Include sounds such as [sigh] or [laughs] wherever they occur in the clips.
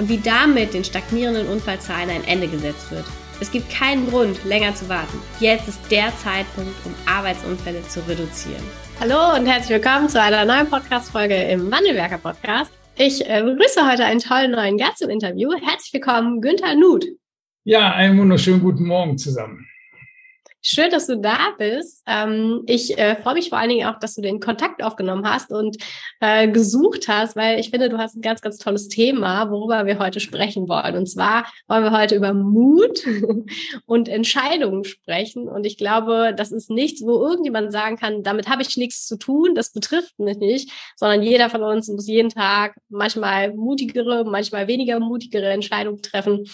und wie damit den stagnierenden Unfallzahlen ein Ende gesetzt wird. Es gibt keinen Grund, länger zu warten. Jetzt ist der Zeitpunkt, um Arbeitsunfälle zu reduzieren. Hallo und herzlich willkommen zu einer neuen Podcast-Folge im Wandelwerker Podcast. Ich äh, begrüße heute einen tollen neuen Gast im Interview. Herzlich willkommen, Günther Nuth. Ja, einen wunderschönen guten Morgen zusammen. Schön, dass du da bist. Ähm, ich äh, freue mich vor allen Dingen auch, dass du den Kontakt aufgenommen hast und äh, gesucht hast, weil ich finde, du hast ein ganz, ganz tolles Thema, worüber wir heute sprechen wollen. Und zwar wollen wir heute über Mut [laughs] und Entscheidungen sprechen. Und ich glaube, das ist nichts, wo irgendjemand sagen kann, damit habe ich nichts zu tun, das betrifft mich nicht, sondern jeder von uns muss jeden Tag manchmal mutigere, manchmal weniger mutigere Entscheidungen treffen.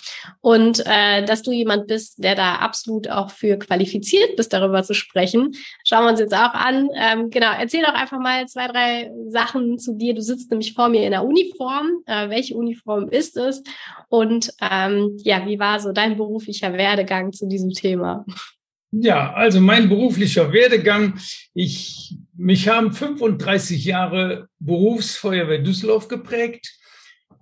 Und äh, dass du jemand bist, der da absolut auch für qualifiziert qualifiziert bist, darüber zu sprechen. Schauen wir uns jetzt auch an. Ähm, genau, erzähl doch einfach mal zwei, drei Sachen zu dir. Du sitzt nämlich vor mir in der Uniform. Äh, welche Uniform ist es? Und ähm, ja, wie war so dein beruflicher Werdegang zu diesem Thema? Ja, also mein beruflicher Werdegang. Ich, mich haben 35 Jahre Berufsfeuerwehr Düsseldorf geprägt.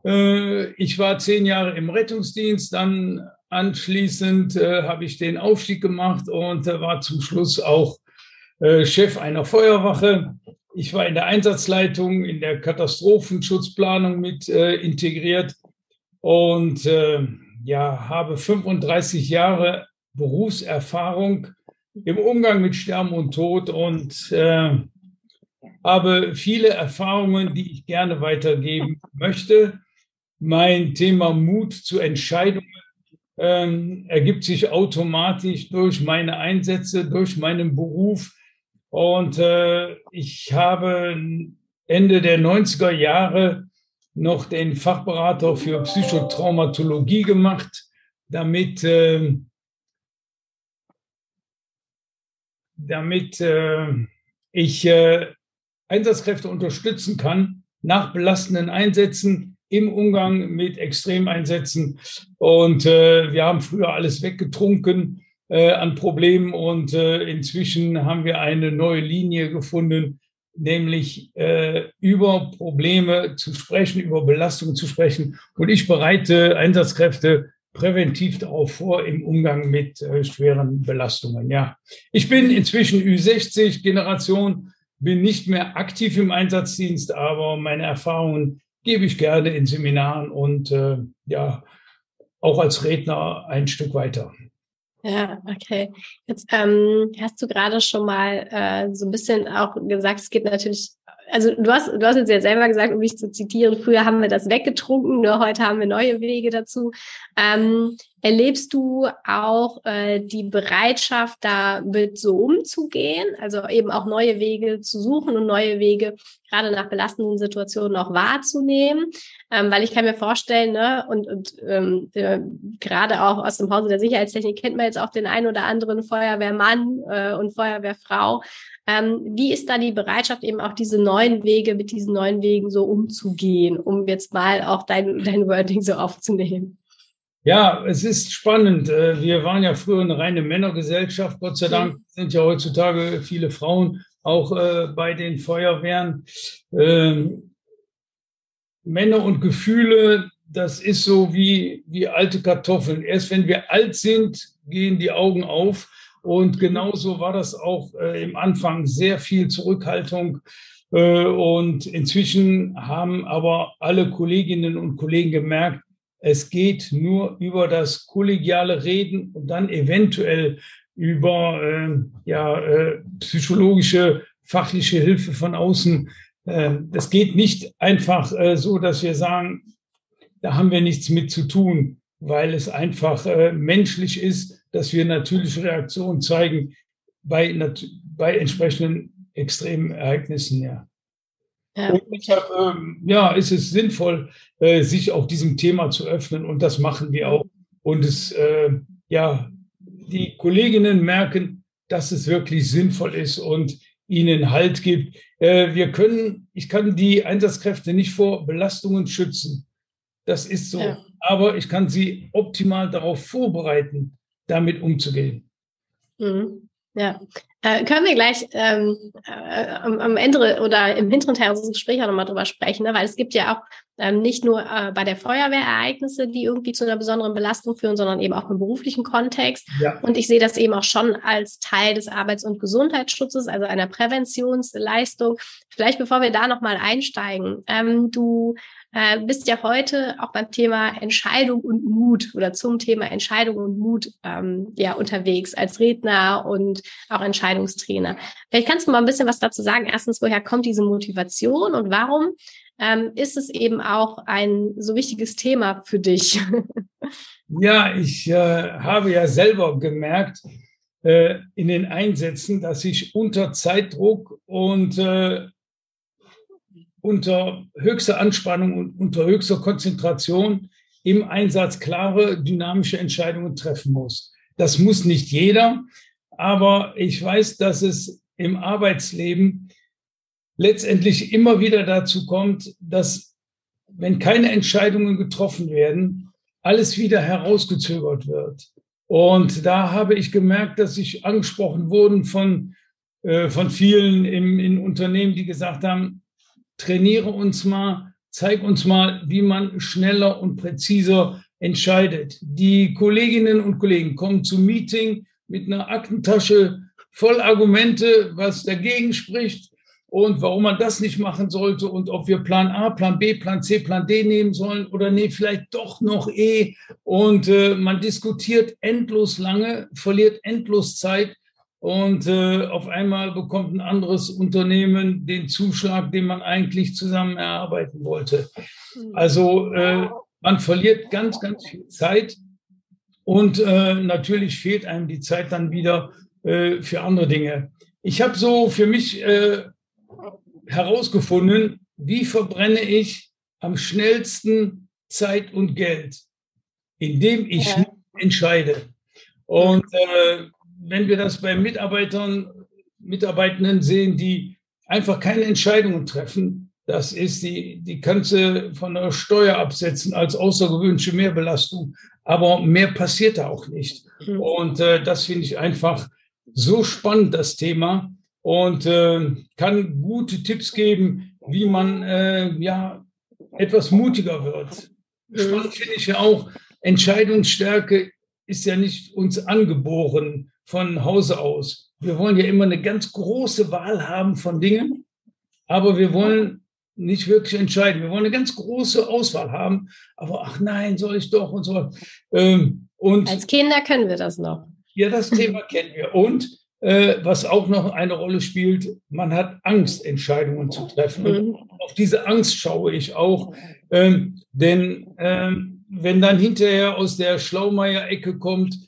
Äh, ich war zehn Jahre im Rettungsdienst, dann Anschließend äh, habe ich den Aufstieg gemacht und äh, war zum Schluss auch äh, Chef einer Feuerwache. Ich war in der Einsatzleitung, in der Katastrophenschutzplanung mit äh, integriert und äh, ja, habe 35 Jahre Berufserfahrung im Umgang mit Sterben und Tod und äh, habe viele Erfahrungen, die ich gerne weitergeben möchte. Mein Thema Mut zu Entscheidungen ähm, ergibt sich automatisch durch meine Einsätze, durch meinen Beruf. Und äh, ich habe Ende der 90er Jahre noch den Fachberater für Psychotraumatologie gemacht, damit, äh, damit äh, ich äh, Einsatzkräfte unterstützen kann nach belastenden Einsätzen im Umgang mit Extremeinsätzen. Und äh, wir haben früher alles weggetrunken äh, an Problemen und äh, inzwischen haben wir eine neue Linie gefunden, nämlich äh, über Probleme zu sprechen, über Belastungen zu sprechen. Und ich bereite Einsatzkräfte präventiv darauf vor im Umgang mit äh, schweren Belastungen. Ja, ich bin inzwischen Ü60 Generation, bin nicht mehr aktiv im Einsatzdienst, aber meine Erfahrungen gebe ich gerne in Seminaren und äh, ja, auch als Redner ein Stück weiter. Ja, okay. Jetzt ähm, hast du gerade schon mal äh, so ein bisschen auch gesagt, es geht natürlich, also du hast, du hast jetzt ja selber gesagt, um mich zu zitieren, früher haben wir das weggetrunken, nur heute haben wir neue Wege dazu. Ähm, Erlebst du auch äh, die Bereitschaft, damit so umzugehen, also eben auch neue Wege zu suchen und neue Wege gerade nach belastenden Situationen auch wahrzunehmen? Ähm, weil ich kann mir vorstellen, ne, und, und ähm, äh, gerade auch aus dem Hause der Sicherheitstechnik kennt man jetzt auch den einen oder anderen Feuerwehrmann äh, und Feuerwehrfrau. Ähm, wie ist da die Bereitschaft, eben auch diese neuen Wege mit diesen neuen Wegen so umzugehen, um jetzt mal auch dein, dein Wording so aufzunehmen? Ja, es ist spannend. Äh, wir waren ja früher eine reine Männergesellschaft. Gott sei Dank sind ja heutzutage viele Frauen auch äh, bei den Feuerwehren. Ähm, Männer und Gefühle, das ist so wie, wie alte Kartoffeln. Erst wenn wir alt sind, gehen die Augen auf. Und genauso war das auch äh, im Anfang sehr viel Zurückhaltung. und inzwischen haben aber alle Kolleginnen und Kollegen gemerkt, es geht nur über das kollegiale Reden und dann eventuell über äh, ja, äh, psychologische, fachliche Hilfe von außen. Äh, das geht nicht einfach äh, so, dass wir sagen, da haben wir nichts mit zu tun, weil es einfach äh, menschlich ist, dass wir natürliche Reaktionen zeigen bei, bei entsprechenden extremen Ereignissen. Ja. Ja. Und deshalb ähm, ja, ist es sinnvoll, äh, sich auch diesem Thema zu öffnen und das machen wir auch. Und es, äh, ja, die Kolleginnen merken, dass es wirklich sinnvoll ist und ihnen Halt gibt. Äh, wir können, ich kann die Einsatzkräfte nicht vor Belastungen schützen. Das ist so. Ja. Aber ich kann sie optimal darauf vorbereiten, damit umzugehen. Mhm. Ja, äh, können wir gleich ähm, äh, am, am, Ende oder im hinteren Teil unseres Gesprächs auch nochmal drüber sprechen, ne? weil es gibt ja auch ähm, nicht nur äh, bei der Feuerwehr Ereignisse, die irgendwie zu einer besonderen Belastung führen, sondern eben auch im beruflichen Kontext. Ja. Und ich sehe das eben auch schon als Teil des Arbeits- und Gesundheitsschutzes, also einer Präventionsleistung. Vielleicht bevor wir da nochmal einsteigen, ähm, du äh, bist ja heute auch beim Thema Entscheidung und Mut oder zum Thema Entscheidung und Mut ähm, ja unterwegs als Redner und auch Entscheidungstrainer. Vielleicht kannst du mal ein bisschen was dazu sagen. Erstens, woher kommt diese Motivation und warum ähm, ist es eben auch ein so wichtiges Thema für dich? [laughs] Ja, ich äh, habe ja selber gemerkt äh, in den Einsätzen, dass ich unter Zeitdruck und äh, unter höchster Anspannung und unter höchster Konzentration im Einsatz klare, dynamische Entscheidungen treffen muss. Das muss nicht jeder, aber ich weiß, dass es im Arbeitsleben letztendlich immer wieder dazu kommt, dass wenn keine Entscheidungen getroffen werden, alles wieder herausgezögert wird. Und da habe ich gemerkt, dass ich angesprochen wurden von, äh, von vielen im, in Unternehmen, die gesagt haben, trainiere uns mal, zeig uns mal, wie man schneller und präziser entscheidet. Die Kolleginnen und Kollegen kommen zum Meeting mit einer Aktentasche voll Argumente, was dagegen spricht und warum man das nicht machen sollte und ob wir Plan A, Plan B, Plan C, Plan D nehmen sollen oder nee, vielleicht doch noch E. Und äh, man diskutiert endlos lange, verliert endlos Zeit und äh, auf einmal bekommt ein anderes Unternehmen den Zuschlag, den man eigentlich zusammen erarbeiten wollte. Hm. Also äh, man verliert ganz, ganz viel Zeit und äh, natürlich fehlt einem die Zeit dann wieder äh, für andere Dinge. Ich habe so für mich äh, herausgefunden, wie verbrenne ich am schnellsten Zeit und Geld, indem ich ja. entscheide. Und äh, wenn wir das bei Mitarbeitern, Mitarbeitenden sehen, die einfach keine Entscheidungen treffen, das ist die, die kannst du von der Steuer absetzen als außergewöhnliche Mehrbelastung. Aber mehr passiert da auch nicht. Mhm. Und äh, das finde ich einfach so spannend, das Thema. Und äh, kann gute Tipps geben, wie man äh, ja etwas mutiger wird. Mhm. Spannend finde ich ja auch, Entscheidungsstärke ist ja nicht uns angeboren von Hause aus. Wir wollen ja immer eine ganz große Wahl haben von Dingen, aber wir wollen nicht wirklich entscheiden. Wir wollen eine ganz große Auswahl haben, aber ach nein, soll ich doch und so. Ähm, und Als Kinder können wir das noch. Ja, das Thema kennen wir. Und äh, was auch noch eine Rolle spielt, man hat Angst, Entscheidungen zu treffen. Und mhm. auf diese Angst schaue ich auch. Ähm, denn ähm, wenn dann hinterher aus der Schlaumeier-Ecke kommt,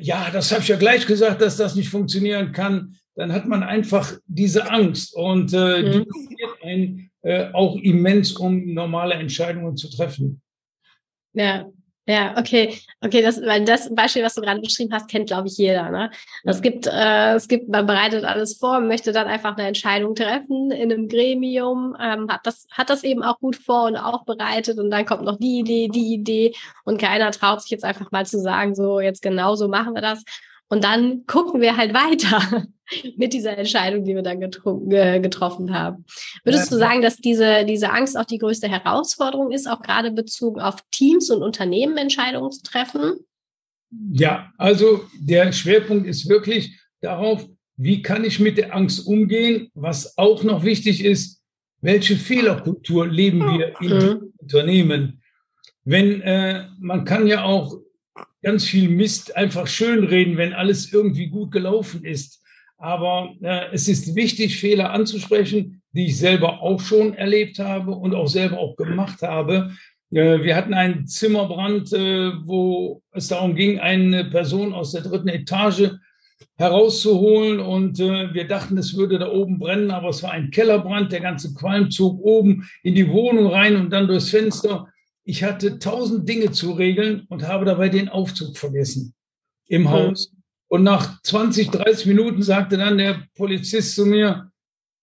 ja, das habe ich ja gleich gesagt, dass das nicht funktionieren kann, dann hat man einfach diese Angst und äh, mhm. die passiert einen äh, auch immens, um normale Entscheidungen zu treffen. Ja, ja, okay, okay, das, weil das Beispiel, was du gerade beschrieben hast, kennt, glaube ich, jeder. Ne? Es gibt, äh, es gibt, man bereitet alles vor, möchte dann einfach eine Entscheidung treffen in einem Gremium, ähm, hat das, hat das eben auch gut vor und auch bereitet und dann kommt noch die Idee, die Idee und keiner traut sich jetzt einfach mal zu sagen, so jetzt genau so machen wir das. Und dann gucken wir halt weiter [laughs] mit dieser Entscheidung, die wir dann getroffen haben. Würdest du sagen, dass diese, diese Angst auch die größte Herausforderung ist, auch gerade bezogen auf Teams und Unternehmen Entscheidungen zu treffen? Ja, also der Schwerpunkt ist wirklich darauf, wie kann ich mit der Angst umgehen? Was auch noch wichtig ist, welche Fehlerkultur leben wir in mhm. Unternehmen? Wenn äh, man kann ja auch ganz viel Mist einfach schönreden, wenn alles irgendwie gut gelaufen ist. Aber äh, es ist wichtig, Fehler anzusprechen, die ich selber auch schon erlebt habe und auch selber auch gemacht habe. Äh, wir hatten einen Zimmerbrand, äh, wo es darum ging, eine Person aus der dritten Etage herauszuholen. Und äh, wir dachten, es würde da oben brennen, aber es war ein Kellerbrand. Der ganze Qualm zog oben in die Wohnung rein und dann durchs Fenster. Ich hatte tausend Dinge zu regeln und habe dabei den Aufzug vergessen im mhm. Haus. Und nach 20, 30 Minuten sagte dann der Polizist zu mir,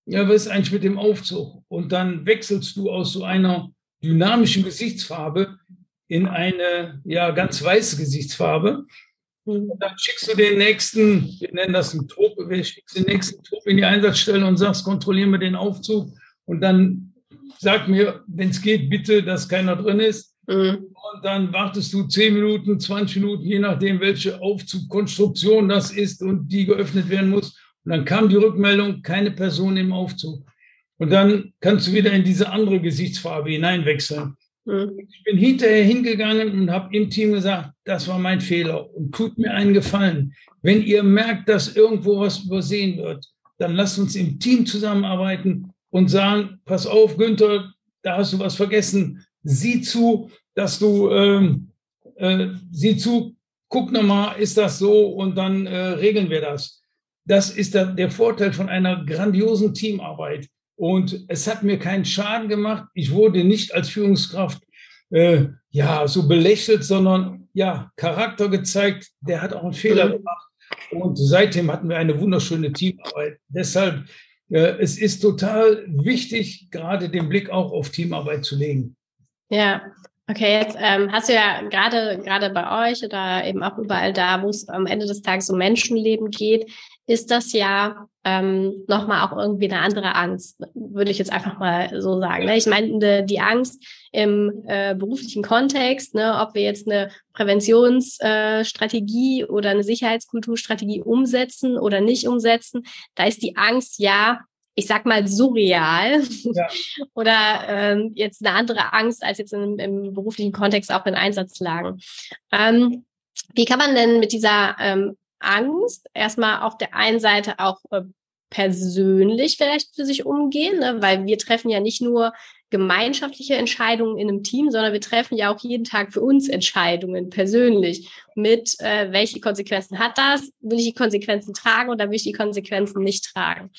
ja, was ist eigentlich mit dem Aufzug? Und dann wechselst du aus so einer dynamischen Gesichtsfarbe in eine ja ganz weiße Gesichtsfarbe. Und dann schickst du den nächsten, wir nennen das einen Trupp, wir schickst den nächsten Trupp in die Einsatzstelle und sagst, kontrollieren wir den Aufzug. Und dann sag mir, wenn es geht, bitte, dass keiner drin ist. Mhm. Und dann wartest du 10 Minuten, 20 Minuten, je nachdem, welche Aufzugkonstruktion das ist und die geöffnet werden muss. Und dann kam die Rückmeldung, keine Person im Aufzug. Und dann kannst du wieder in diese andere Gesichtsfarbe hineinwechseln. Mhm. Ich bin hinterher hingegangen und habe im Team gesagt, das war mein Fehler und tut mir einen Gefallen. Wenn ihr merkt, dass irgendwo was übersehen wird, dann lasst uns im Team zusammenarbeiten und sagen, pass auf, Günther, da hast du was vergessen. Sieh zu, dass du, ähm, äh, sieh zu, guck nochmal, ist das so und dann äh, regeln wir das. Das ist der, der Vorteil von einer grandiosen Teamarbeit. Und es hat mir keinen Schaden gemacht. Ich wurde nicht als Führungskraft äh, ja so belächelt, sondern ja Charakter gezeigt. Der hat auch einen Fehler mhm. gemacht. Und seitdem hatten wir eine wunderschöne Teamarbeit. Deshalb es ist total wichtig, gerade den Blick auch auf Teamarbeit zu legen. Ja, Okay, jetzt ähm, hast du ja gerade gerade bei euch oder eben auch überall da, wo es am Ende des Tages um Menschenleben geht, ist das ja ähm, nochmal auch irgendwie eine andere Angst, würde ich jetzt einfach mal so sagen. Ne? Ich meine, die Angst im äh, beruflichen Kontext, ne, ob wir jetzt eine Präventionsstrategie äh, oder eine Sicherheitskulturstrategie umsetzen oder nicht umsetzen, da ist die Angst ja ich sag mal, surreal ja. [laughs] oder ähm, jetzt eine andere Angst als jetzt im, im beruflichen Kontext auch in Einsatzlagen. Ähm, wie kann man denn mit dieser ähm, Angst erstmal auf der einen Seite auch äh, persönlich vielleicht für sich umgehen, ne? weil wir treffen ja nicht nur gemeinschaftliche Entscheidungen in einem Team, sondern wir treffen ja auch jeden Tag für uns Entscheidungen persönlich mit, äh, welche Konsequenzen hat das? Will ich die Konsequenzen tragen oder will ich die Konsequenzen nicht tragen?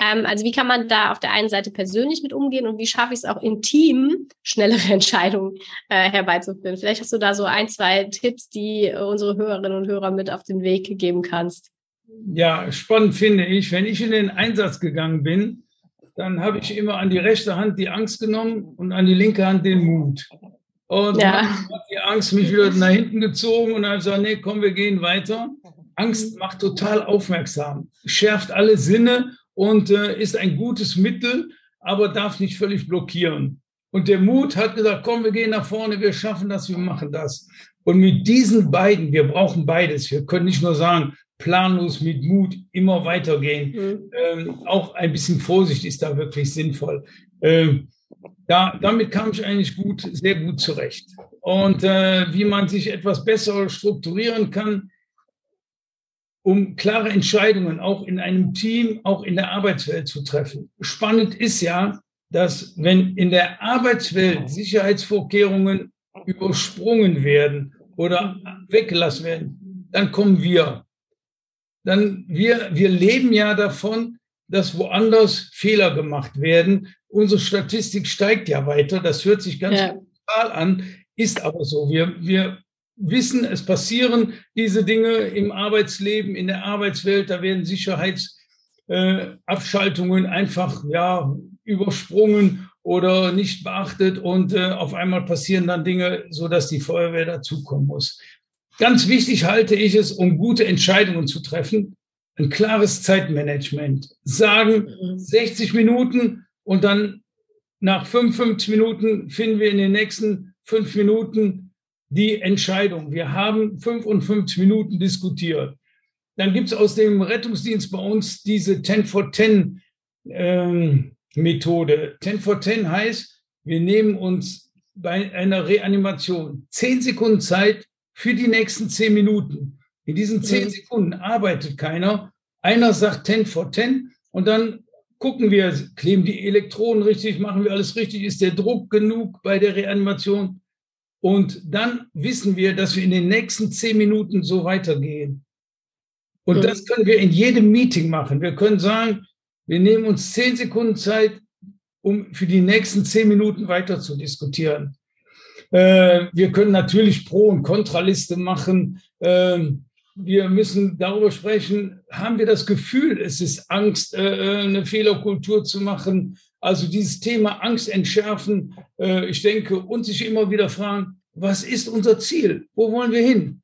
Ähm, also wie kann man da auf der einen Seite persönlich mit umgehen und wie schaffe ich es auch im Team, schnellere [laughs] Entscheidungen äh, herbeizuführen? Vielleicht hast du da so ein, zwei Tipps, die unsere Hörerinnen und Hörer mit auf den Weg geben kannst. Ja, spannend finde ich, wenn ich in den Einsatz gegangen bin, dann habe ich immer an die rechte Hand die Angst genommen und an die linke Hand den Mut. Und ja. hat die Angst mich wieder nach hinten gezogen und dann gesagt, nee, komm, wir gehen weiter. Angst macht total aufmerksam, schärft alle Sinne und äh, ist ein gutes Mittel, aber darf nicht völlig blockieren. Und der Mut hat gesagt, komm, wir gehen nach vorne, wir schaffen das, wir machen das. Und mit diesen beiden, wir brauchen beides. Wir können nicht nur sagen, planlos mit Mut immer weitergehen. Mhm. Ähm, auch ein bisschen Vorsicht ist da wirklich sinnvoll. Ähm, da, damit kam ich eigentlich gut, sehr gut zurecht. Und äh, wie man sich etwas besser strukturieren kann, um klare Entscheidungen auch in einem Team, auch in der Arbeitswelt zu treffen. Spannend ist ja, dass wenn in der Arbeitswelt Sicherheitsvorkehrungen übersprungen werden oder weggelassen werden, dann kommen wir dann wir, wir leben ja davon, dass woanders Fehler gemacht werden. Unsere Statistik steigt ja weiter. Das hört sich ganz ja. an, ist aber so. Wir, wir wissen, es passieren diese Dinge im Arbeitsleben, in der Arbeitswelt. Da werden Sicherheitsabschaltungen äh, einfach ja übersprungen oder nicht beachtet und äh, auf einmal passieren dann Dinge, so dass die Feuerwehr dazukommen muss. Ganz wichtig halte ich es, um gute Entscheidungen zu treffen, ein klares Zeitmanagement. Sagen 60 mhm. Minuten und dann nach 55 Minuten finden wir in den nächsten fünf Minuten die Entscheidung. Wir haben 55 Minuten diskutiert. Dann gibt es aus dem Rettungsdienst bei uns diese 10 for 10 ähm, Methode. 10 for 10 heißt, wir nehmen uns bei einer Reanimation 10 Sekunden Zeit, für die nächsten zehn Minuten. In diesen zehn mhm. Sekunden arbeitet keiner. Einer sagt 10 vor 10 und dann gucken wir, kleben die Elektronen richtig, machen wir alles richtig, ist der Druck genug bei der Reanimation? Und dann wissen wir, dass wir in den nächsten zehn Minuten so weitergehen. Und mhm. das können wir in jedem Meeting machen. Wir können sagen, wir nehmen uns zehn Sekunden Zeit, um für die nächsten zehn Minuten weiter zu diskutieren. Äh, wir können natürlich Pro- und Kontraliste machen. Äh, wir müssen darüber sprechen, haben wir das Gefühl, es ist Angst, äh, eine Fehlerkultur zu machen. Also dieses Thema Angst entschärfen, äh, ich denke, und sich immer wieder fragen, was ist unser Ziel? Wo wollen wir hin?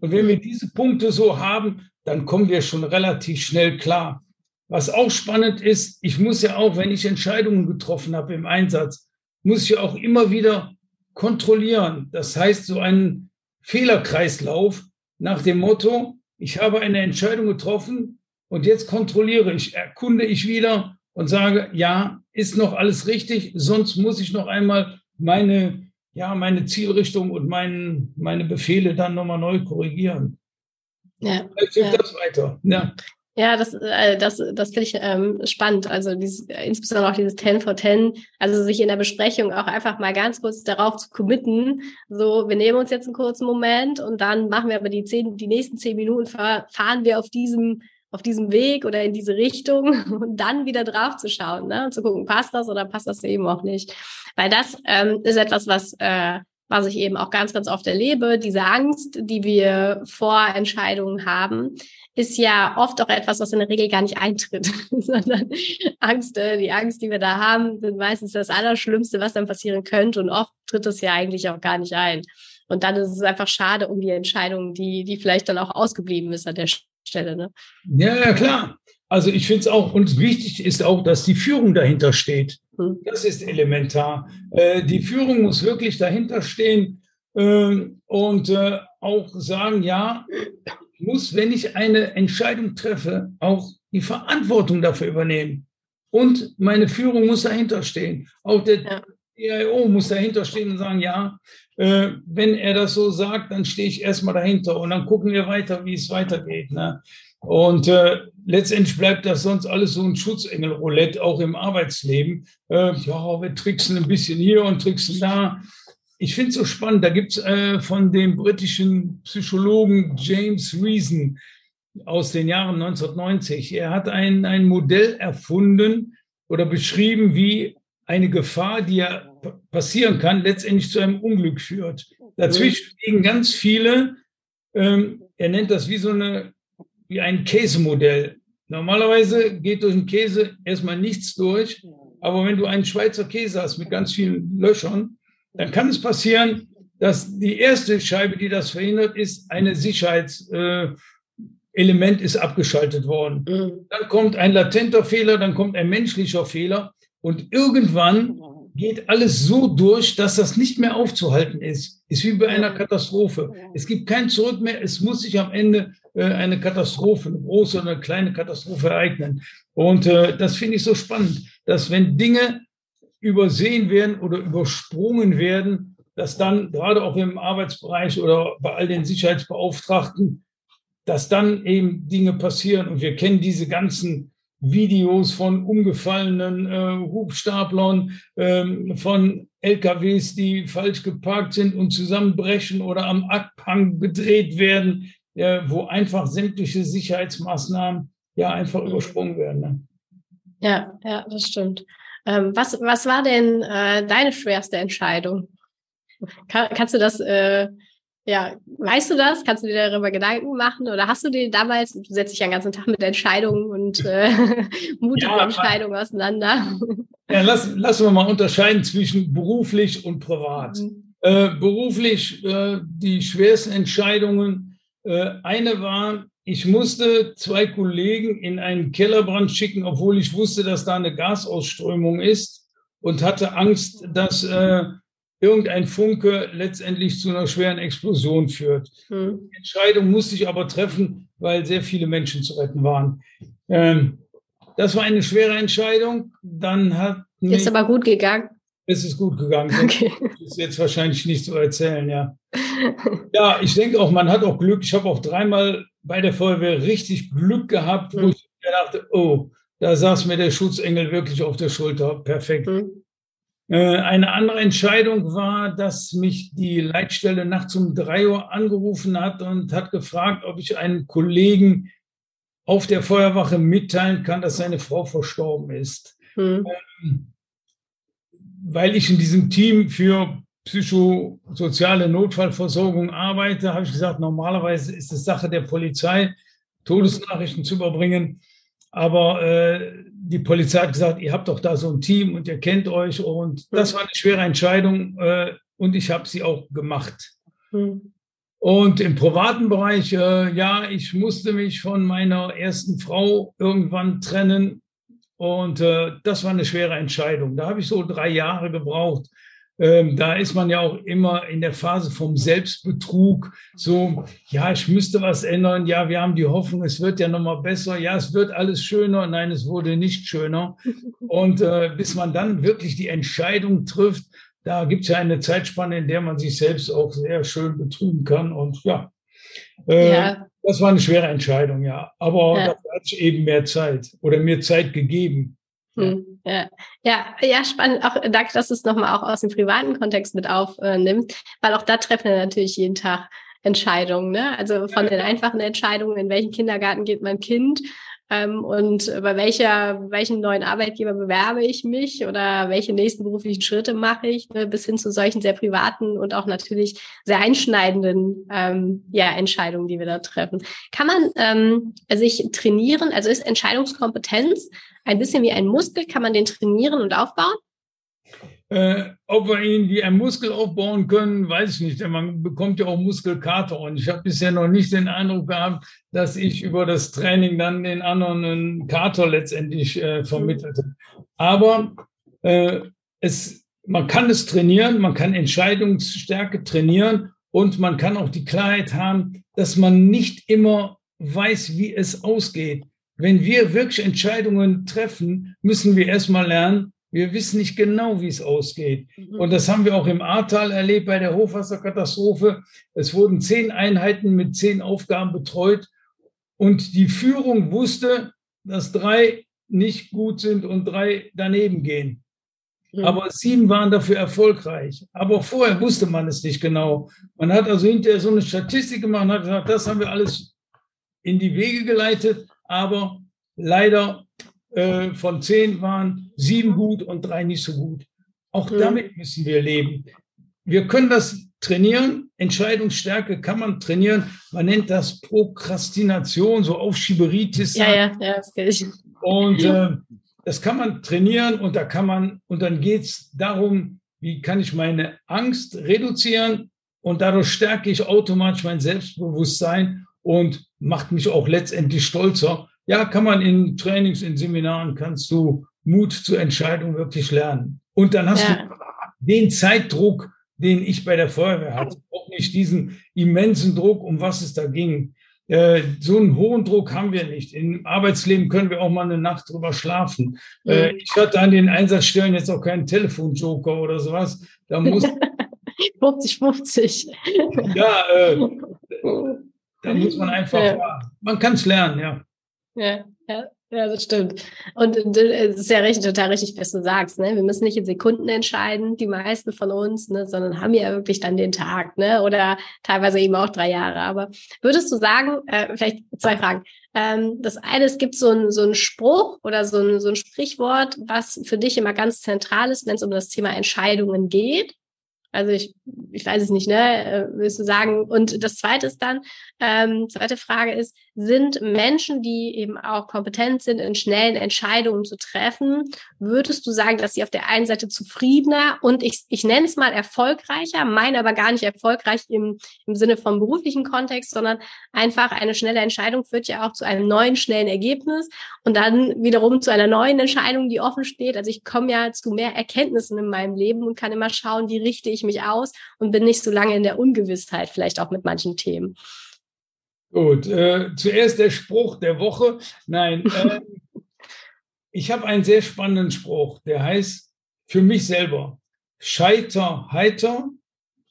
Und wenn wir diese Punkte so haben, dann kommen wir schon relativ schnell klar. Was auch spannend ist, ich muss ja auch, wenn ich Entscheidungen getroffen habe im Einsatz, muss ich auch immer wieder kontrollieren. Das heißt, so einen Fehlerkreislauf nach dem Motto, ich habe eine Entscheidung getroffen und jetzt kontrolliere ich, erkunde ich wieder und sage, ja, ist noch alles richtig, sonst muss ich noch einmal meine, ja, meine Zielrichtung und mein, meine Befehle dann nochmal neu korrigieren. Ja. Vielleicht hilft ja. das weiter. Ja. Ja, das, äh, das, das finde ich ähm, spannend. Also dieses, insbesondere auch dieses 10 for 10, also sich in der Besprechung auch einfach mal ganz kurz darauf zu committen. So, wir nehmen uns jetzt einen kurzen Moment und dann machen wir aber die zehn, die nächsten zehn Minuten fahren wir auf diesem auf diesem Weg oder in diese Richtung und [laughs] dann wieder drauf zu schauen ne? und zu gucken, passt das oder passt das eben auch nicht. Weil das ähm, ist etwas, was, äh, was ich eben auch ganz, ganz oft erlebe, diese Angst, die wir vor Entscheidungen haben, ist ja oft auch etwas, was in der Regel gar nicht eintritt, [laughs] sondern Angst, die Angst, die wir da haben, sind meistens das Allerschlimmste, was dann passieren könnte und oft tritt es ja eigentlich auch gar nicht ein. Und dann ist es einfach schade um die Entscheidung, die, die vielleicht dann auch ausgeblieben ist an der Stelle. Ne? Ja, ja, klar. Also ich finde es auch, und wichtig ist auch, dass die Führung dahinter steht. Hm. Das ist elementar. Äh, die Führung muss wirklich dahinter stehen äh, und äh, auch sagen, ja, muss, wenn ich eine Entscheidung treffe, auch die Verantwortung dafür übernehmen. Und meine Führung muss dahinter stehen. Auch der ja. CIO muss dahinter stehen und sagen, ja, äh, wenn er das so sagt, dann stehe ich erstmal dahinter und dann gucken wir weiter, wie es weitergeht. Ne? Und äh, letztendlich bleibt das sonst alles so ein Schutzengel-Roulette, auch im Arbeitsleben. Äh, ja, wir tricksen ein bisschen hier und tricksen da ich finde es so spannend, da gibt es äh, von dem britischen Psychologen James Reason aus den Jahren 1990, er hat ein, ein Modell erfunden oder beschrieben, wie eine Gefahr, die ja passieren kann, letztendlich zu einem Unglück führt. Dazwischen liegen ganz viele, ähm, er nennt das wie so eine, wie ein Käsemodell. Normalerweise geht durch den Käse erstmal nichts durch, aber wenn du einen Schweizer Käse hast mit ganz vielen Löchern, dann kann es passieren, dass die erste Scheibe, die das verhindert, ist eine Sicherheitselement äh, ist abgeschaltet worden. Mhm. Dann kommt ein latenter Fehler, dann kommt ein menschlicher Fehler und irgendwann geht alles so durch, dass das nicht mehr aufzuhalten ist. Ist wie bei einer Katastrophe. Es gibt kein Zurück mehr. Es muss sich am Ende äh, eine Katastrophe, eine große oder eine kleine Katastrophe ereignen. Und äh, das finde ich so spannend, dass wenn Dinge übersehen werden oder übersprungen werden, dass dann gerade auch im Arbeitsbereich oder bei all den Sicherheitsbeauftragten, dass dann eben Dinge passieren. Und wir kennen diese ganzen Videos von umgefallenen äh, Hubstaplern, äh, von LKWs, die falsch geparkt sind und zusammenbrechen oder am Abhang gedreht werden, äh, wo einfach sämtliche Sicherheitsmaßnahmen ja einfach übersprungen werden. Ne? Ja, ja, das stimmt. Ähm, was, was war denn äh, deine schwerste Entscheidung? Kann, kannst du das, äh, ja, weißt du das? Kannst du dir darüber Gedanken machen? Oder hast du dir damals, du setzt dich ja den ganzen Tag mit Entscheidungen und äh, [laughs] mutigen ja, Entscheidungen auseinander? Ja, lass, lassen wir mal unterscheiden zwischen beruflich und privat. Mhm. Äh, beruflich äh, die schwersten Entscheidungen. Äh, eine war, ich musste zwei Kollegen in einen Kellerbrand schicken, obwohl ich wusste, dass da eine Gasausströmung ist und hatte Angst, dass äh, irgendein Funke letztendlich zu einer schweren Explosion führt. Hm. Die Entscheidung musste ich aber treffen, weil sehr viele Menschen zu retten waren. Ähm, das war eine schwere Entscheidung. Dann hat ist aber gut gegangen. Es ist gut gegangen. [laughs] Okay. Das ist jetzt wahrscheinlich nicht zu erzählen, ja. Ja, ich denke auch, man hat auch Glück. Ich habe auch dreimal bei der Feuerwehr richtig Glück gehabt, wo mhm. ich dachte, oh, da saß mir der Schutzengel wirklich auf der Schulter. Perfekt. Mhm. Äh, eine andere Entscheidung war, dass mich die Leitstelle nachts um drei Uhr angerufen hat und hat gefragt, ob ich einen Kollegen auf der Feuerwache mitteilen kann, dass seine Frau verstorben ist. Hm. Ähm, weil ich in diesem Team für psychosoziale Notfallversorgung arbeite, habe ich gesagt, normalerweise ist es Sache der Polizei, Todesnachrichten zu überbringen. Aber äh, die Polizei hat gesagt, ihr habt doch da so ein Team und ihr kennt euch. Und das war eine schwere Entscheidung äh, und ich habe sie auch gemacht. Mhm. Und im privaten Bereich, äh, ja, ich musste mich von meiner ersten Frau irgendwann trennen. Und äh, das war eine schwere Entscheidung. Da habe ich so drei Jahre gebraucht, ähm, da ist man ja auch immer in der Phase vom Selbstbetrug. So, ja, ich müsste was ändern. Ja, wir haben die Hoffnung, es wird ja nochmal besser. Ja, es wird alles schöner. Nein, es wurde nicht schöner. [laughs] Und äh, bis man dann wirklich die Entscheidung trifft, da gibt es ja eine Zeitspanne, in der man sich selbst auch sehr schön betrügen kann. Und ja, äh, ja. das war eine schwere Entscheidung, ja. Aber ja. dafür hat eben mehr Zeit oder mir Zeit gegeben. Hm, ja. ja, ja, spannend. Auch danke, dass du es nochmal auch aus dem privaten Kontext mit aufnimmst, weil auch da treffen wir natürlich jeden Tag Entscheidungen. Ne? Also von den einfachen Entscheidungen, in welchen Kindergarten geht mein Kind ähm, und bei welcher, welchen neuen Arbeitgeber bewerbe ich mich oder welche nächsten beruflichen Schritte mache ich, ne? bis hin zu solchen sehr privaten und auch natürlich sehr einschneidenden ähm, ja, Entscheidungen, die wir da treffen. Kann man ähm, sich trainieren? Also ist Entscheidungskompetenz ein bisschen wie ein Muskel? Kann man den trainieren und aufbauen? Äh, ob wir ihn wie ein Muskel aufbauen können, weiß ich nicht, denn man bekommt ja auch Muskelkater. Und ich habe bisher noch nicht den Eindruck gehabt, dass ich über das Training dann den anderen einen Kater letztendlich äh, vermittelte. Aber äh, es, man kann es trainieren, man kann Entscheidungsstärke trainieren und man kann auch die Klarheit haben, dass man nicht immer weiß, wie es ausgeht. Wenn wir wirklich Entscheidungen treffen, müssen wir erstmal lernen, wir wissen nicht genau, wie es ausgeht. Mhm. Und das haben wir auch im Ahrtal erlebt bei der Hochwasserkatastrophe. Es wurden zehn Einheiten mit zehn Aufgaben betreut. Und die Führung wusste, dass drei nicht gut sind und drei daneben gehen. Mhm. Aber sieben waren dafür erfolgreich. Aber vorher wusste man es nicht genau. Man hat also hinterher so eine Statistik gemacht und hat gesagt, das haben wir alles in die Wege geleitet. Aber leider äh, von zehn waren sieben gut und drei nicht so gut. Auch mhm. damit müssen wir leben. Wir können das trainieren. Entscheidungsstärke kann man trainieren. Man nennt das Prokrastination, so Aufschieberitis. Ja, ja, ja, das kenne ich. Und äh, das kann man trainieren und da kann man, und dann geht es darum, wie kann ich meine Angst reduzieren und dadurch stärke ich automatisch mein Selbstbewusstsein und macht mich auch letztendlich stolzer ja, kann man in Trainings, in Seminaren, kannst du Mut zur Entscheidung wirklich lernen. Und dann hast ja. du den Zeitdruck, den ich bei der Feuerwehr hatte. Auch nicht diesen immensen Druck, um was es da ging. Äh, so einen hohen Druck haben wir nicht. Im Arbeitsleben können wir auch mal eine Nacht drüber schlafen. Mhm. Äh, ich hatte an den Einsatzstellen jetzt auch keinen Telefonjoker oder sowas. Da muss [laughs] 50, 50. Ja, äh, [laughs] da muss man einfach, ja. man kann es lernen, ja. Ja, ja, ja, das stimmt. Und es ist ja richtig, total richtig, was du sagst. Ne? Wir müssen nicht in Sekunden entscheiden, die meisten von uns, ne? sondern haben ja wirklich dann den Tag, ne? Oder teilweise eben auch drei Jahre. Aber würdest du sagen, äh, vielleicht zwei Fragen. Ähm, das eine, es gibt so ein, so ein Spruch oder so ein, so ein Sprichwort, was für dich immer ganz zentral ist, wenn es um das Thema Entscheidungen geht. Also ich, ich weiß es nicht, ne? Äh, willst du sagen? Und das zweite ist dann, ähm, zweite Frage ist, sind Menschen, die eben auch kompetent sind, in schnellen Entscheidungen zu treffen, würdest du sagen, dass sie auf der einen Seite zufriedener und ich, ich nenne es mal erfolgreicher, meine aber gar nicht erfolgreich im, im Sinne vom beruflichen Kontext, sondern einfach eine schnelle Entscheidung führt ja auch zu einem neuen, schnellen Ergebnis und dann wiederum zu einer neuen Entscheidung, die offen steht. Also ich komme ja zu mehr Erkenntnissen in meinem Leben und kann immer schauen, wie richte ich mich aus und bin nicht so lange in der Ungewissheit, vielleicht auch mit manchen Themen. Gut, äh, zuerst der Spruch der Woche. Nein, [laughs] äh, ich habe einen sehr spannenden Spruch, der heißt für mich selber, scheiter heiter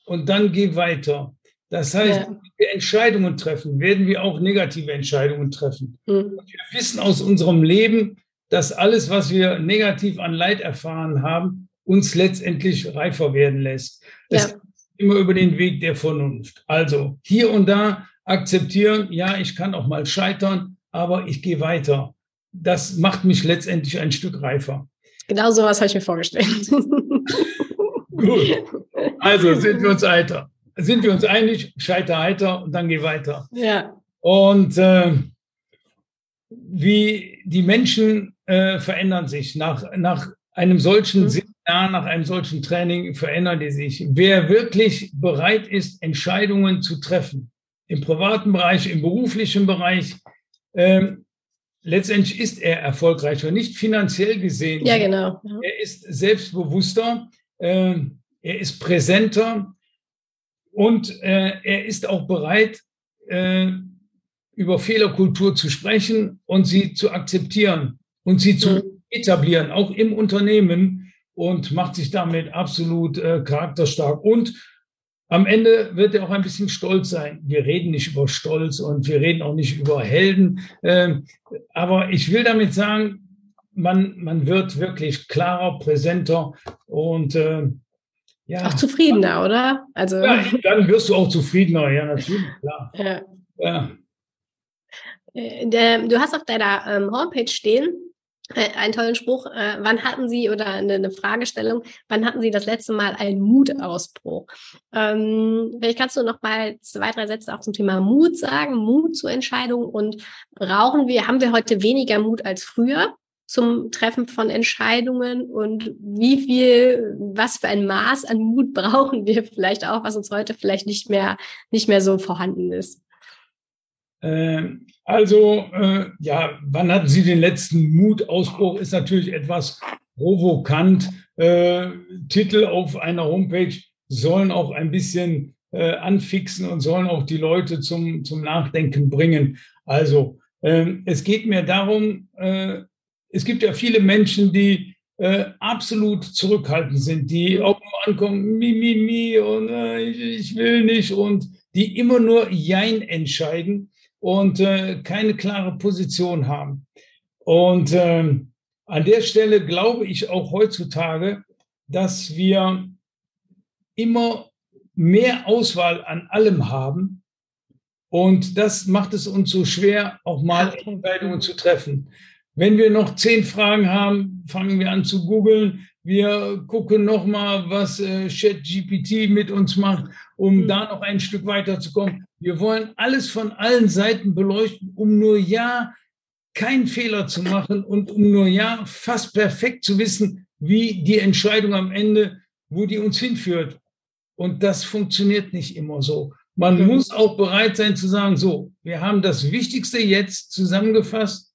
und dann geh weiter. Das heißt, ja. wenn wir Entscheidungen treffen, werden wir auch negative Entscheidungen treffen. Mhm. wir wissen aus unserem Leben, dass alles, was wir negativ an Leid erfahren haben, uns letztendlich reifer werden lässt. Ja. immer über den Weg der Vernunft. Also hier und da akzeptieren, ja, ich kann auch mal scheitern, aber ich gehe weiter. Das macht mich letztendlich ein Stück reifer. Genau sowas habe ich mir vorgestellt. [laughs] Gut. [laughs] Also sind wir uns heiter. Sind wir uns einig, scheiter heiter und dann geh weiter. Ja. Und äh, wie die Menschen äh, verändern sich nach, nach einem solchen mhm. Seminar, nach einem solchen Training verändern die sich. Wer wirklich bereit ist, Entscheidungen zu treffen, im privaten Bereich, im beruflichen Bereich, ähm, letztendlich ist er erfolgreicher, nicht finanziell gesehen. Ja, genau. Er ist selbstbewusster, äh, er ist präsenter und äh, er ist auch bereit, äh, über Fehlerkultur zu sprechen und sie zu akzeptieren und sie zu mhm. etablieren, auch im Unternehmen und macht sich damit absolut äh, charakterstark. Und am Ende wird er auch ein bisschen stolz sein. Wir reden nicht über Stolz und wir reden auch nicht über Helden. Ähm, aber ich will damit sagen, man, man wird wirklich klarer, präsenter und äh, ja. Auch zufriedener, oder? Also ja, dann wirst du auch zufriedener, ja, natürlich, klar. Ja. ja. Äh, du hast auf deiner ähm, Homepage stehen einen tollen Spruch. Äh, wann hatten Sie oder eine, Fragestellung? Wann hatten Sie das letzte Mal einen Mutausbruch? Ähm, vielleicht kannst du noch mal zwei, drei Sätze auch zum Thema Mut sagen, Mut zur Entscheidung und brauchen wir, haben wir heute weniger Mut als früher? zum Treffen von Entscheidungen und wie viel, was für ein Maß an Mut [laughs] brauchen wir vielleicht auch, was uns heute vielleicht nicht mehr, nicht mehr so vorhanden ist? Äh, also, äh, ja, wann hatten Sie den letzten Mutausbruch? Ist natürlich etwas provokant. Äh, Titel auf einer Homepage sollen auch ein bisschen äh, anfixen und sollen auch die Leute zum, zum Nachdenken bringen. Also, ähm, es geht mir darum, äh, es gibt ja viele Menschen, die äh, absolut zurückhaltend sind, die auch ankommen, mi, mi, mi und ich, ich will nicht und die immer nur Jein entscheiden und äh, keine klare Position haben. Und äh, an der Stelle glaube ich auch heutzutage, dass wir immer mehr Auswahl an allem haben. Und das macht es uns so schwer, auch mal Entscheidungen zu treffen. Wenn wir noch zehn Fragen haben, fangen wir an zu googeln. Wir gucken nochmal, was äh, ChatGPT mit uns macht, um mhm. da noch ein Stück weiterzukommen. Wir wollen alles von allen Seiten beleuchten, um nur ja keinen Fehler zu machen und um nur ja fast perfekt zu wissen, wie die Entscheidung am Ende, wo die uns hinführt. Und das funktioniert nicht immer so. Man mhm. muss auch bereit sein zu sagen, so, wir haben das Wichtigste jetzt zusammengefasst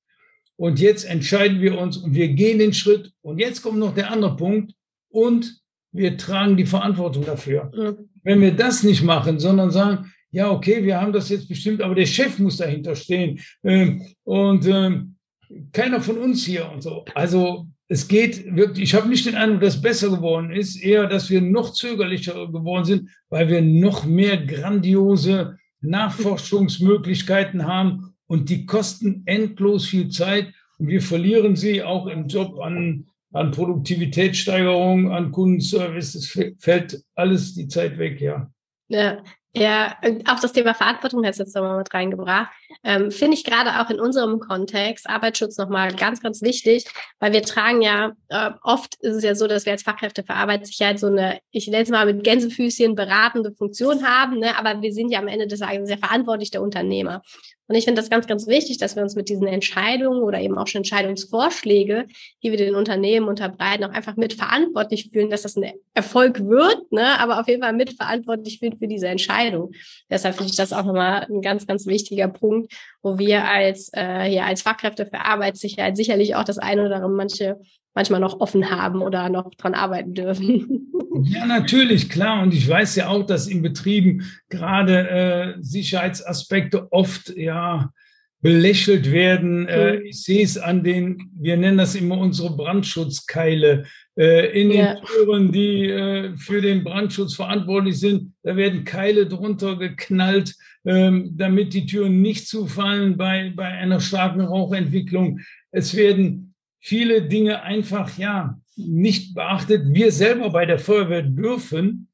und jetzt entscheiden wir uns und wir gehen den Schritt. Und jetzt kommt noch der andere Punkt und wir tragen die Verantwortung dafür. Mhm. Wenn wir das nicht machen, sondern sagen, ja, okay, wir haben das jetzt bestimmt, aber der Chef muss dahinter stehen ähm, und ähm, keiner von uns hier und so. Also es geht wirklich, ich habe nicht den Eindruck, dass es besser geworden ist, eher, dass wir noch zögerlicher geworden sind, weil wir noch mehr grandiose Nachforschungsmöglichkeiten haben und die kosten endlos viel Zeit und wir verlieren sie auch im Job an, an Produktivitätssteigerung, an Kundenservice. Es fällt alles die Zeit weg, ja. Ja, ja, auch das Thema Verantwortung hast du jetzt nochmal mit reingebracht. Ähm, Finde ich gerade auch in unserem Kontext Arbeitsschutz nochmal ganz, ganz wichtig, weil wir tragen ja, äh, oft ist es ja so, dass wir als Fachkräfte für Arbeitssicherheit so eine, ich nenne es mal mit Gänsefüßchen beratende Funktion haben, ne? aber wir sind ja am Ende des Tages sehr verantwortlich der Unternehmer. Und ich finde das ganz, ganz wichtig, dass wir uns mit diesen Entscheidungen oder eben auch schon Entscheidungsvorschläge, die wir den Unternehmen unterbreiten, auch einfach mitverantwortlich fühlen, dass das ein Erfolg wird, ne? aber auf jeden Fall mitverantwortlich fühlen für diese Entscheidung. Deshalb finde ich das auch nochmal ein ganz, ganz wichtiger Punkt, wo wir als, äh, ja, als Fachkräfte für Arbeitssicherheit sicherlich auch das eine oder andere manche manchmal noch offen haben oder noch dran arbeiten dürfen. Ja, natürlich, klar. Und ich weiß ja auch, dass in Betrieben gerade äh, Sicherheitsaspekte oft ja belächelt werden. Äh, mhm. ich sehe es an den, wir nennen das immer unsere Brandschutzkeile. Äh, in ja. den Türen, die äh, für den Brandschutz verantwortlich sind, da werden Keile drunter geknallt, ähm, damit die Türen nicht zufallen bei, bei einer starken Rauchentwicklung. Es werden viele Dinge einfach, ja, nicht beachtet. Wir selber bei der Feuerwehr dürfen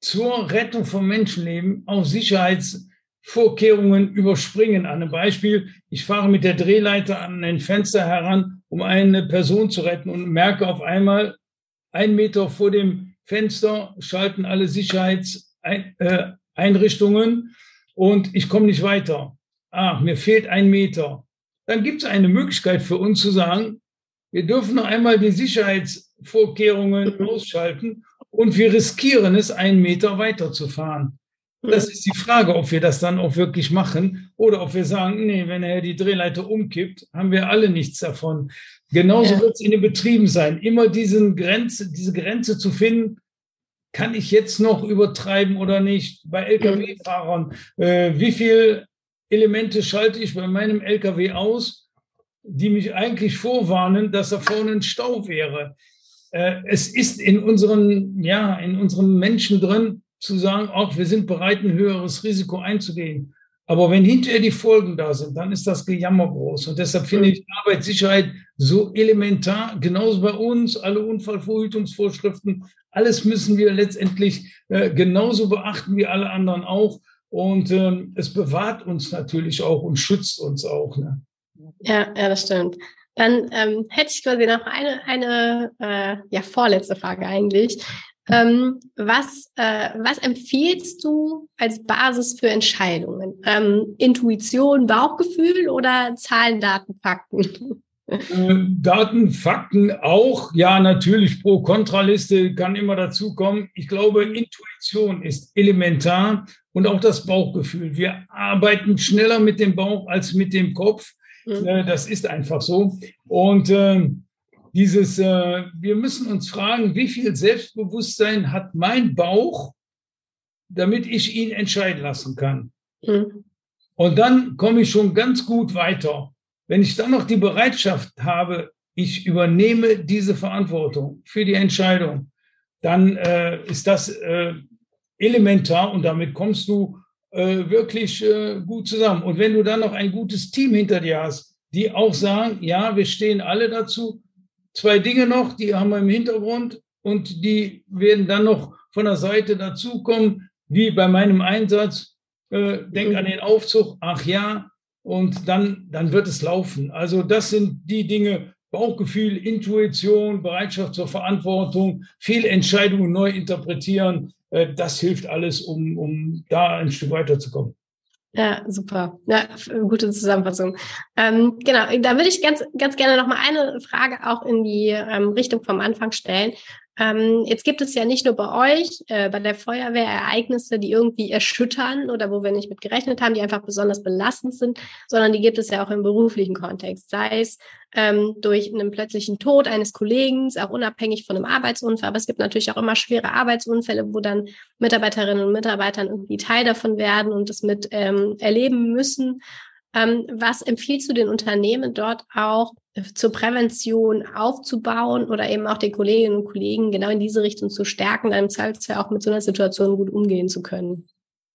zur Rettung von Menschenleben auch Sicherheits Vorkehrungen überspringen. An einem Beispiel, ich fahre mit der Drehleiter an ein Fenster heran, um eine Person zu retten und merke auf einmal, ein Meter vor dem Fenster schalten alle Sicherheitseinrichtungen und ich komme nicht weiter. Ah, mir fehlt ein Meter. Dann gibt es eine Möglichkeit für uns zu sagen, wir dürfen noch einmal die Sicherheitsvorkehrungen mhm. ausschalten und wir riskieren es, einen Meter weiterzufahren. Das ist die Frage, ob wir das dann auch wirklich machen oder ob wir sagen, nee, wenn er die Drehleiter umkippt, haben wir alle nichts davon. Genauso ja. wird es in den Betrieben sein. Immer diesen Grenze, diese Grenze zu finden, kann ich jetzt noch übertreiben oder nicht? Bei Lkw-Fahrern, äh, wie viele Elemente schalte ich bei meinem Lkw aus, die mich eigentlich vorwarnen, dass da vorne ein Stau wäre? Äh, es ist in unseren, ja, in unseren Menschen drin, zu sagen, auch wir sind bereit, ein höheres Risiko einzugehen. Aber wenn hinterher die Folgen da sind, dann ist das Gejammer groß. Und deshalb finde ich Arbeitssicherheit so elementar, genauso bei uns, alle Unfallverhütungsvorschriften, alles müssen wir letztendlich äh, genauso beachten wie alle anderen auch. Und ähm, es bewahrt uns natürlich auch und schützt uns auch. Ne? Ja, ja, das stimmt. Dann ähm, hätte ich quasi noch eine, eine äh, ja, vorletzte Frage eigentlich. Ähm, was, äh, was empfiehlst du als Basis für Entscheidungen? Ähm, Intuition, Bauchgefühl oder Zahlen, Daten, Fakten? Äh, Daten, Fakten auch. Ja, natürlich, Pro-Kontraliste kann immer dazukommen. Ich glaube, Intuition ist elementar und auch das Bauchgefühl. Wir arbeiten schneller mit dem Bauch als mit dem Kopf. Mhm. Äh, das ist einfach so. Und äh, dieses, äh, wir müssen uns fragen, wie viel Selbstbewusstsein hat mein Bauch, damit ich ihn entscheiden lassen kann. Mhm. Und dann komme ich schon ganz gut weiter. Wenn ich dann noch die Bereitschaft habe, ich übernehme diese Verantwortung für die Entscheidung, dann äh, ist das äh, elementar und damit kommst du äh, wirklich äh, gut zusammen. Und wenn du dann noch ein gutes Team hinter dir hast, die auch sagen, ja, wir stehen alle dazu, zwei Dinge noch, die haben wir im Hintergrund und die werden dann noch von der Seite dazukommen, wie bei meinem Einsatz. Äh, denk an den Aufzug, ach ja, und dann, dann wird es laufen. Also das sind die Dinge, Bauchgefühl, Intuition, Bereitschaft zur Verantwortung, Fehlentscheidungen neu interpretieren. Äh, das hilft alles, um, um da ein Stück weiterzukommen. Ja, super. Ja, gute Zusammenfassung. Ähm, genau, da würde ich ganz, ganz gerne noch mal eine Frage auch in die ähm, Richtung vom Anfang stellen. Ähm, jetzt gibt es ja nicht nur bei euch, äh, bei der Feuerwehr Ereignisse, die irgendwie erschüttern oder wo wir nicht mit gerechnet haben, die einfach besonders belastend sind, sondern die gibt es ja auch im beruflichen Kontext, sei es ähm, durch einen plötzlichen Tod eines Kollegen, auch unabhängig von einem Arbeitsunfall. Aber es gibt natürlich auch immer schwere Arbeitsunfälle, wo dann Mitarbeiterinnen und Mitarbeitern irgendwie Teil davon werden und das mit ähm, erleben müssen. Ähm, was empfiehlst du den Unternehmen dort auch zur Prävention aufzubauen oder eben auch den Kolleginnen und Kollegen genau in diese Richtung zu stärken, dann im Zweifelsfall auch mit so einer Situation gut umgehen zu können?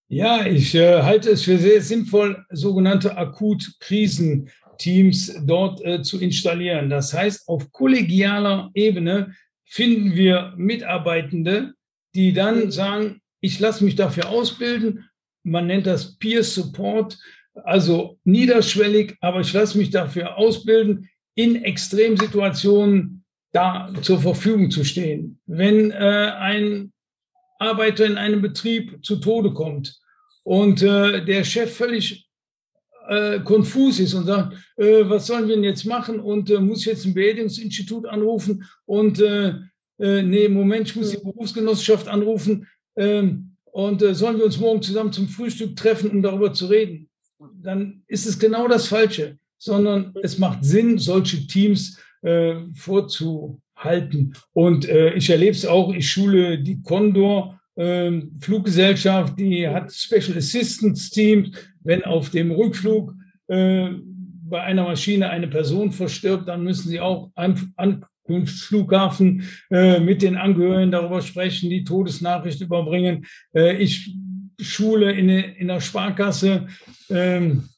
Ja, ich äh, halte es für sehr sinnvoll, sogenannte Akut-Krisenteams dort äh, zu installieren. Das heißt, auf kollegialer Ebene finden wir Mitarbeitende, die dann mhm. sagen, ich lasse mich dafür ausbilden. Man nennt das Peer Support. Also niederschwellig, aber ich lasse mich dafür ausbilden, in Extremsituationen da zur Verfügung zu stehen. Wenn äh, ein Arbeiter in einem Betrieb zu Tode kommt und äh, der Chef völlig äh, konfus ist und sagt, äh, was sollen wir denn jetzt machen? Und äh, muss ich jetzt ein Beerdigungsinstitut anrufen und äh, äh, nee, Moment, ich muss die Berufsgenossenschaft anrufen äh, und äh, sollen wir uns morgen zusammen zum Frühstück treffen, um darüber zu reden? Dann ist es genau das Falsche, sondern es macht Sinn, solche Teams äh, vorzuhalten. Und äh, ich erlebe es auch, ich schule die Condor. äh, Fluggesellschaft, die hat Special Assistance Teams. Wenn auf dem Rückflug äh, bei einer Maschine eine Person verstirbt, dann müssen sie auch am Ankunftsflughafen äh, mit den Angehörigen darüber sprechen, die Todesnachricht überbringen. Äh, ich Schule, in, in der Sparkasse, ähm,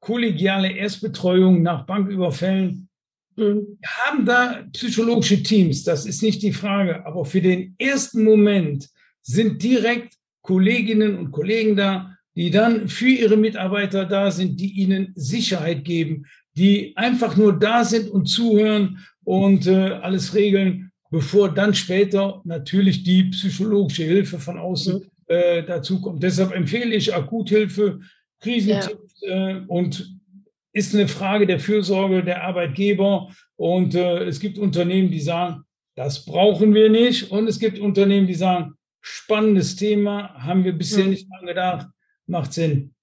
kollegiale Erstbetreuung nach Banküberfällen. Mhm. Wir haben da psychologische Teams, das ist nicht die Frage, aber für den ersten Moment sind direkt Kolleginnen und Kollegen da, die dann für ihre Mitarbeiter da sind, die ihnen Sicherheit geben, die einfach nur da sind und zuhören und äh, alles regeln, bevor dann später natürlich die psychologische Hilfe von außen mhm. äh, dazu kommt. Deshalb empfehle ich Akuthilfe, Krisentipps ja. Äh, und ist eine Frage der Fürsorge der Arbeitgeber. Und äh, es gibt Unternehmen, die sagen, das brauchen wir nicht. Und es gibt Unternehmen, die sagen, spannendes Thema, haben wir bisher mhm. nicht dran gedacht, macht Sinn.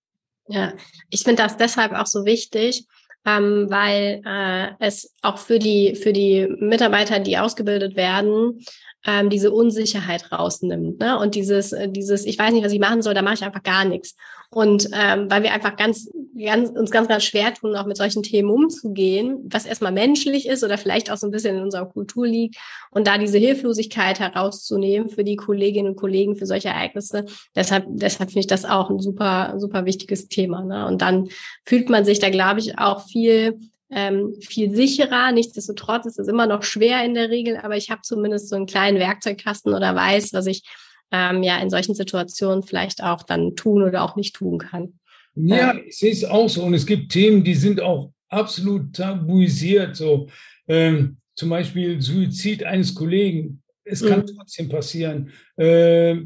Ja, ich finde das deshalb auch so wichtig, ähm, weil äh, es auch für die, für die Mitarbeiter, die ausgebildet werden, ähm, diese Unsicherheit rausnimmt. Ne? Und dieses, äh, dieses, ich weiß nicht, was ich machen soll, da mache ich einfach gar nichts. Und ähm, weil wir einfach ganz, ganz, uns ganz, ganz schwer tun, auch mit solchen Themen umzugehen, was erstmal menschlich ist oder vielleicht auch so ein bisschen in unserer Kultur liegt. Und da diese Hilflosigkeit herauszunehmen für die Kolleginnen und Kollegen für solche Ereignisse. Deshalb, deshalb finde ich das auch ein super, super wichtiges Thema. Ne? Und dann fühlt man sich da, glaube ich, auch viel ähm, viel sicherer. Nichtsdestotrotz ist es immer noch schwer in der Regel, aber ich habe zumindest so einen kleinen Werkzeugkasten oder weiß, was ich ähm, ja in solchen Situationen vielleicht auch dann tun oder auch nicht tun kann. Ja, ich sehe es auch so. Und es gibt Themen, die sind auch absolut tabuisiert. So ähm, zum Beispiel Suizid eines Kollegen. Es kann mhm. trotzdem passieren. Äh,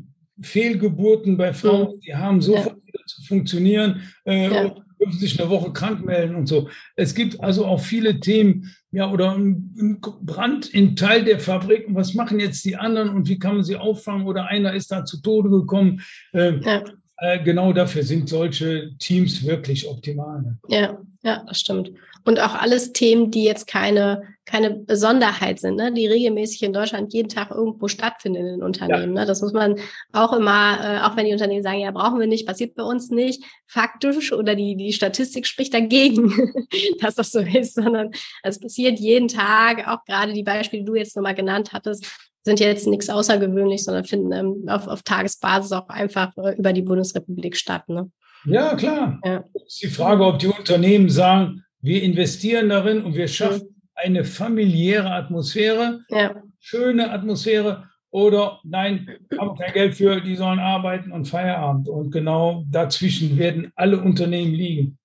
Fehlgeburten bei Frauen, mhm. die haben sofort ja. wieder zu funktionieren. Äh, ja dürfen sich eine Woche krank melden und so. Es gibt also auch viele Themen, ja, oder ein Brand in Teil der Fabrik. Und was machen jetzt die anderen und wie kann man sie auffangen? Oder einer ist da zu Tode gekommen. Äh, ja. äh, genau dafür sind solche Teams wirklich optimal. Ne? Ja, ja, das stimmt. Und auch alles Themen, die jetzt keine, keine Besonderheit sind, ne? die regelmäßig in Deutschland jeden Tag irgendwo stattfinden in den Unternehmen. Ja. Ne? Das muss man auch immer, äh, auch wenn die Unternehmen sagen, ja, brauchen wir nicht, passiert bei uns nicht, faktisch oder die, die Statistik spricht dagegen, [laughs] dass das so ist, sondern es passiert jeden Tag, auch gerade die Beispiele, die du jetzt nochmal genannt hattest, sind jetzt nichts außergewöhnlich, sondern finden ähm, auf, auf Tagesbasis auch einfach äh, über die Bundesrepublik statt. Ne? Ja, klar. Ja. Ist die Frage, ob die Unternehmen sagen, wir investieren darin und wir schaffen mhm. Eine familiäre Atmosphäre, ja. schöne Atmosphäre. Oder nein, haben kein Geld für, die sollen arbeiten und Feierabend. Und genau dazwischen werden alle Unternehmen liegen.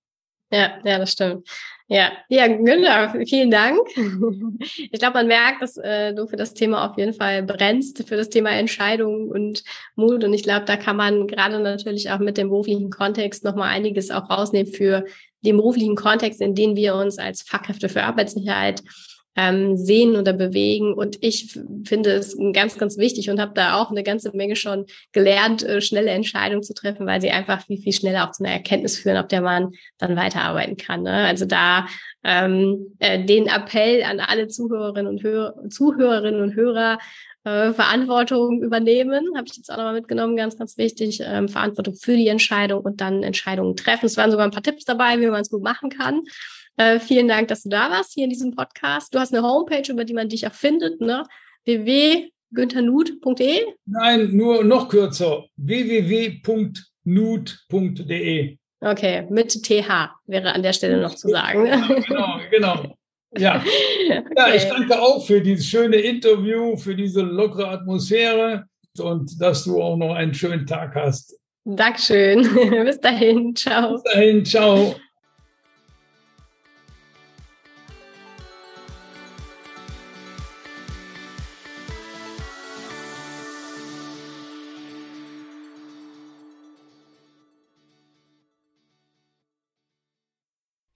Ja, ja, das stimmt. Ja, ja, Günther, vielen Dank. [laughs] Ich glaube, man merkt, dass äh, du für das Thema auf jeden Fall brennst, für das Thema Entscheidung und Mut. Und ich glaube, da kann man gerade natürlich auch mit dem beruflichen Kontext nochmal einiges auch rausnehmen für den beruflichen Kontext, in dem wir uns als Fachkräfte für Arbeitssicherheit ähm, sehen oder bewegen. Und ich finde es ganz, ganz wichtig und habe da auch eine ganze Menge schon gelernt, äh, schnelle Entscheidungen zu treffen, weil sie einfach viel, viel schneller auch zu einer Erkenntnis führen, auf der man dann weiterarbeiten kann. Ne? Also da ähm, äh, den Appell an alle Zuhörerinnen und Hörer, Zuhörerinnen und Hörer, äh, Verantwortung übernehmen, habe ich jetzt auch nochmal mitgenommen, ganz, ganz wichtig. Ähm, Verantwortung für die Entscheidung und dann Entscheidungen treffen. Es waren sogar ein paar Tipps dabei, wie man es gut machen kann. Äh, vielen Dank, dass du da warst hier in diesem Podcast. Du hast eine Homepage, über die man dich auch findet, ne? www.günthernut.de? Nein, nur noch kürzer. www.nut.de. Okay, mit TH wäre an der Stelle noch zu sagen. Genau, genau. Ja. [laughs] Okay. ja, ich danke auch für dieses schöne Interview, für diese lockere Atmosphäre und dass du auch noch einen schönen Tag hast. Dankeschön. [laughs] Bis dahin. Ciao. Bis dahin. Ciao.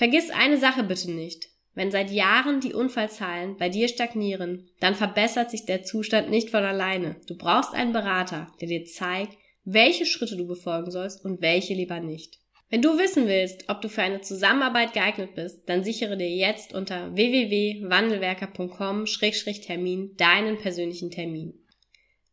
Vergiss eine Sache bitte nicht. Wenn seit Jahren die Unfallzahlen bei dir stagnieren, dann verbessert sich der Zustand nicht von alleine. Du brauchst einen Berater, der dir zeigt, welche Schritte du befolgen sollst und welche lieber nicht. Wenn du wissen willst, ob du für eine Zusammenarbeit geeignet bist, dann sichere dir jetzt unter www.wandelwerker.com-termin deinen persönlichen Termin.